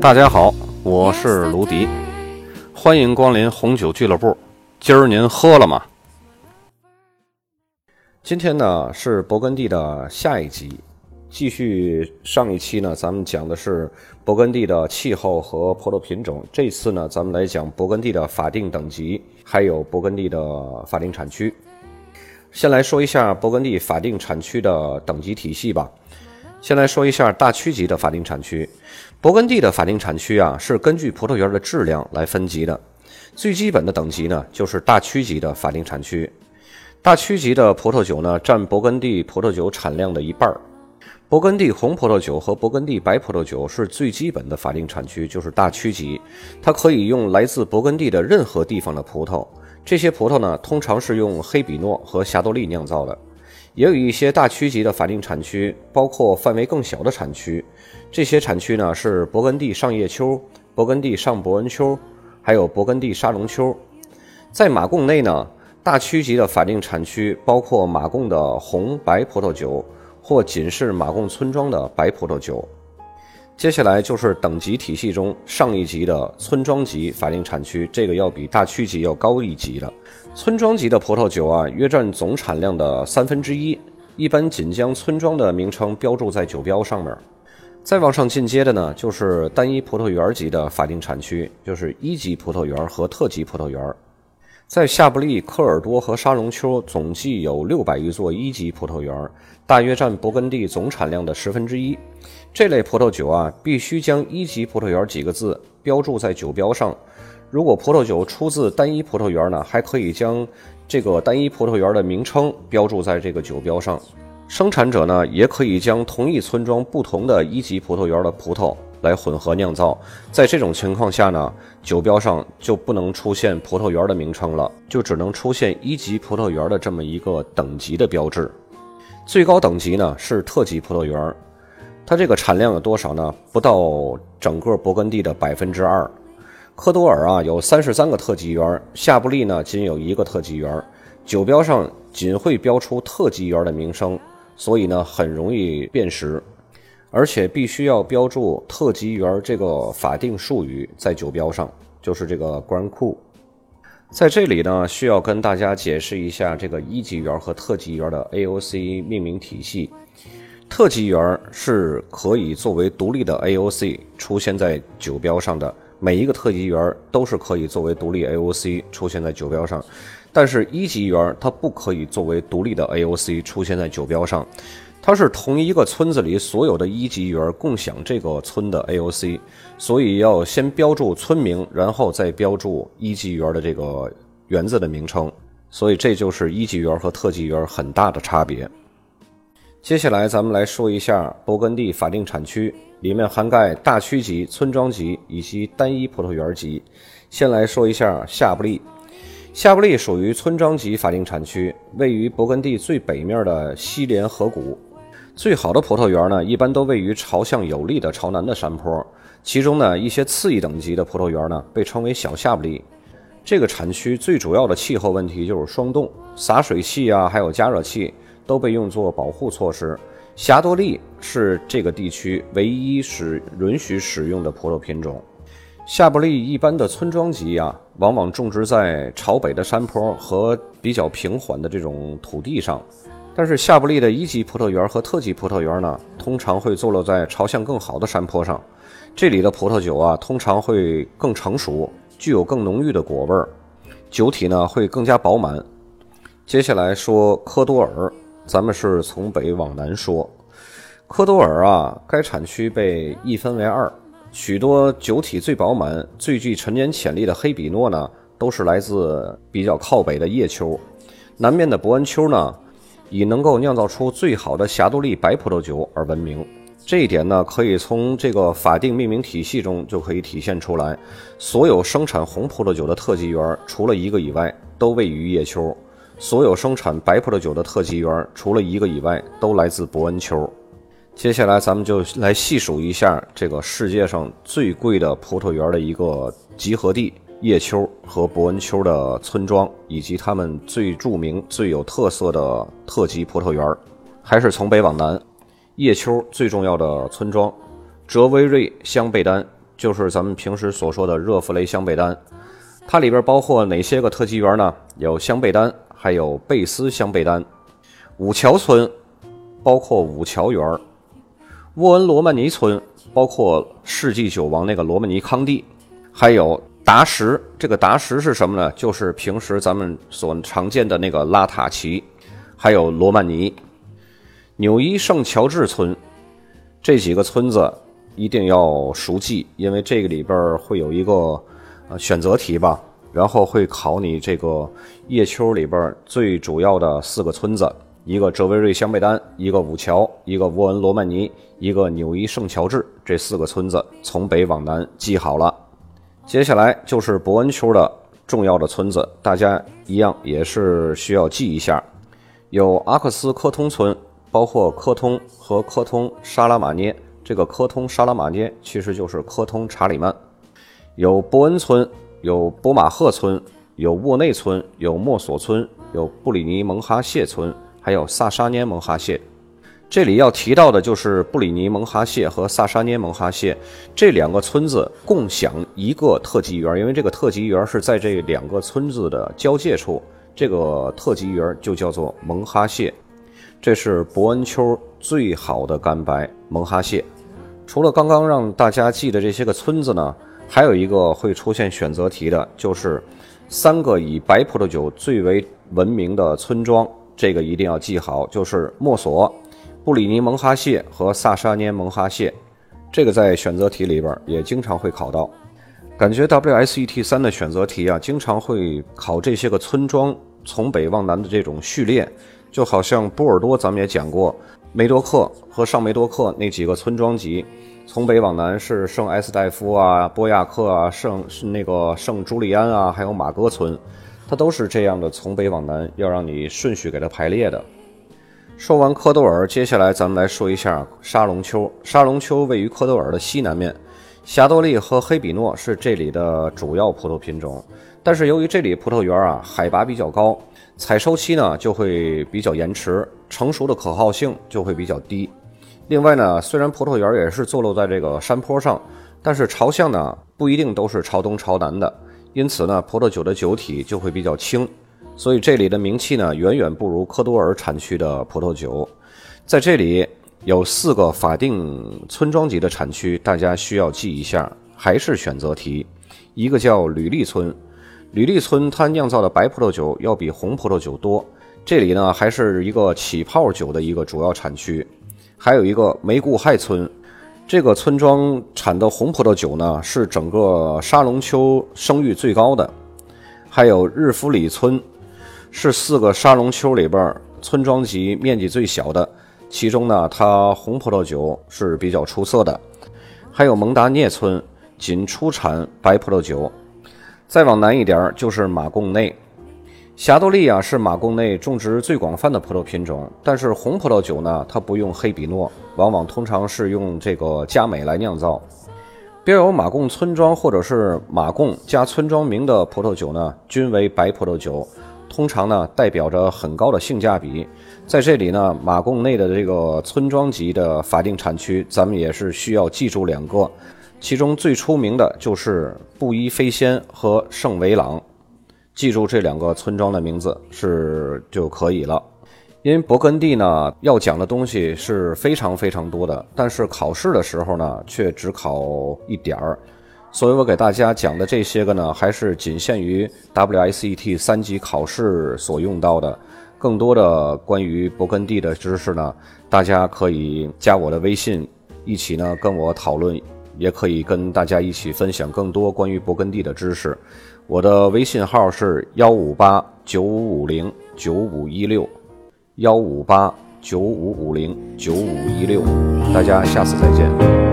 大家好，我是卢迪，欢迎光临红酒俱乐部。今儿您喝了吗？今天呢是勃艮第的下一集，继续上一期呢，咱们讲的是勃艮第的气候和葡萄品种。这次呢，咱们来讲勃艮第的法定等级，还有勃艮第的法定产区。先来说一下勃艮第法定产区的等级体系吧。先来说一下大区级的法定产区。勃艮第的法定产区啊，是根据葡萄园的质量来分级的。最基本的等级呢，就是大区级的法定产区。大区级的葡萄酒呢，占勃艮第葡萄酒产量的一半儿。勃艮第红葡萄酒和勃艮第白葡萄酒是最基本的法定产区，就是大区级。它可以用来自勃艮第的任何地方的葡萄。这些葡萄呢，通常是用黑比诺和霞多丽酿造的。也有一些大区级的法定产区，包括范围更小的产区。这些产区呢，是勃艮第上叶丘、勃艮第上伯恩丘，还有勃艮第沙龙丘。在马贡内呢。大区级的法定产区包括马贡的红白葡萄酒，或仅是马贡村庄的白葡萄酒。接下来就是等级体系中上一级的村庄级法定产区，这个要比大区级要高一级的。村庄级的葡萄酒啊，约占总产量的三分之一，一般仅将村庄的名称标注在酒标上面。再往上进阶的呢，就是单一葡萄园级的法定产区，就是一级葡萄园和特级葡萄园。在夏布利、科尔多和沙龙丘总计有六百余座一级葡萄园，大约占勃艮第总产量的十分之一。这类葡萄酒啊，必须将“一级葡萄园”几个字标注在酒标上。如果葡萄酒出自单一葡萄园呢，还可以将这个单一葡萄园的名称标注在这个酒标上。生产者呢，也可以将同一村庄不同的一级葡萄园的葡萄。来混合酿造，在这种情况下呢，酒标上就不能出现葡萄园的名称了，就只能出现一级葡萄园的这么一个等级的标志。最高等级呢是特级葡萄园，它这个产量有多少呢？不到整个勃艮第的百分之二。科多尔啊有三十三个特级园，夏布利呢仅有一个特级园，酒标上仅会标出特级园的名声，所以呢很容易辨识。而且必须要标注特级园这个法定术语在酒标上，就是这个 Grand Cru。在这里呢，需要跟大家解释一下这个一级园和特级园的 AOC 命名体系。特级园是可以作为独立的 AOC 出现在酒标上的，每一个特级园都是可以作为独立 AOC 出现在酒标上。但是一级园它不可以作为独立的 AOC 出现在酒标上。它是同一个村子里所有的一级园共享这个村的 AOC，所以要先标注村名，然后再标注一级园的这个园子的名称。所以这就是一级园和特级园很大的差别。接下来咱们来说一下勃艮第法定产区，里面涵盖大区级、村庄级以及单一葡萄园级。先来说一下夏布利。夏布利属于村庄级法定产区，位于勃艮第最北面的西连河谷。最好的葡萄园呢，一般都位于朝向有利的朝南的山坡。其中呢，一些次一等级的葡萄园呢，被称为小夏布利。这个产区最主要的气候问题就是霜冻，洒水器啊，还有加热器都被用作保护措施。霞多丽是这个地区唯一使允许使用的葡萄品种。夏布利一般的村庄级啊，往往种植在朝北的山坡和比较平缓的这种土地上。但是夏布利的一级葡萄园和特级葡萄园呢，通常会坐落在朝向更好的山坡上，这里的葡萄酒啊，通常会更成熟，具有更浓郁的果味儿，酒体呢会更加饱满。接下来说科多尔，咱们是从北往南说，科多尔啊，该产区被一分为二，许多酒体最饱满、最具陈年潜力的黑比诺呢，都是来自比较靠北的叶丘，南面的伯恩丘呢。以能够酿造出最好的霞多丽白葡萄酒而闻名，这一点呢，可以从这个法定命名体系中就可以体现出来。所有生产红葡萄酒的特级园，除了一个以外，都位于叶丘；所有生产白葡萄酒的特级园，除了一个以外，都来自伯恩丘。接下来，咱们就来细数一下这个世界上最贵的葡萄园的一个集合地。叶丘和博恩丘的村庄，以及他们最著名、最有特色的特级葡萄园，还是从北往南。叶丘最重要的村庄，哲威瑞香贝丹就是咱们平时所说的热弗雷香贝丹。它里边包括哪些个特级园呢？有香贝丹，还有贝斯香贝丹。五桥村包括五桥园沃恩罗曼尼村包括世纪酒王那个罗曼尼康帝，还有达什。这个达什是什么呢？就是平时咱们所常见的那个拉塔奇，还有罗曼尼。纽伊圣乔治村这几个村子一定要熟记，因为这个里边会有一个呃选择题吧，然后会考你这个叶丘里边最主要的四个村子。一个哲维瑞香贝丹，一个五桥，一个沃恩罗曼尼，一个纽伊圣乔治，这四个村子从北往南记好了。接下来就是伯恩丘的重要的村子，大家一样也是需要记一下。有阿克斯科通村，包括科通和科通沙拉马涅。这个科通沙拉马涅其实就是科通查理曼。有伯恩村，有波马赫村，有沃内村，有莫索村，有布里尼蒙哈谢村。还有萨沙涅蒙哈谢，这里要提到的就是布里尼蒙哈谢和萨沙涅蒙哈谢这两个村子共享一个特级园，因为这个特级园是在这两个村子的交界处，这个特级园就叫做蒙哈谢。这是伯恩丘最好的干白蒙哈谢。除了刚刚让大家记的这些个村子呢，还有一个会出现选择题的，就是三个以白葡萄酒最为闻名的村庄。这个一定要记好，就是莫索、布里尼蒙哈谢和萨沙涅蒙哈谢。这个在选择题里边也经常会考到。感觉 WSET 三的选择题啊，经常会考这些个村庄从北往南的这种序列，就好像波尔多咱们也讲过，梅多克和上梅多克那几个村庄级，从北往南是圣埃斯戴夫啊、波亚克啊、圣是那个圣朱利安啊，还有马戈村。它都是这样的，从北往南，要让你顺序给它排列的。说完科多尔，接下来咱们来说一下沙龙丘。沙龙丘位于科多尔的西南面，霞多丽和黑比诺是这里的主要葡萄品种。但是由于这里葡萄园啊海拔比较高，采收期呢就会比较延迟，成熟的可靠性就会比较低。另外呢，虽然葡萄园也是坐落在这个山坡上，但是朝向呢不一定都是朝东朝南的。因此呢，葡萄酒的酒体就会比较轻，所以这里的名气呢远远不如科多尔产区的葡萄酒。在这里有四个法定村庄级的产区，大家需要记一下，还是选择题。一个叫吕利村，吕利村它酿造的白葡萄酒要比红葡萄酒多。这里呢还是一个起泡酒的一个主要产区。还有一个梅固亥村。这个村庄产的红葡萄酒呢，是整个沙龙丘声誉最高的。还有日弗里村，是四个沙龙丘里边村庄级面积最小的，其中呢，它红葡萄酒是比较出色的。还有蒙达涅村，仅出产白葡萄酒。再往南一点就是马贡内。霞多丽啊是马贡内种植最广泛的葡萄品种，但是红葡萄酒呢，它不用黑比诺，往往通常是用这个佳美来酿造。标有马贡村庄或者是马贡加村庄名的葡萄酒呢，均为白葡萄酒，通常呢代表着很高的性价比。在这里呢，马贡内的这个村庄级的法定产区，咱们也是需要记住两个，其中最出名的就是布依飞仙和圣维朗。记住这两个村庄的名字是就可以了。因为勃艮第呢要讲的东西是非常非常多的，但是考试的时候呢却只考一点儿，所以我给大家讲的这些个呢还是仅限于 WSET 三级考试所用到的。更多的关于勃艮第的知识呢，大家可以加我的微信，一起呢跟我讨论，也可以跟大家一起分享更多关于勃艮第的知识。我的微信号是幺五八九五五零九五一六，幺五八九五五零九五一六，大家下次再见。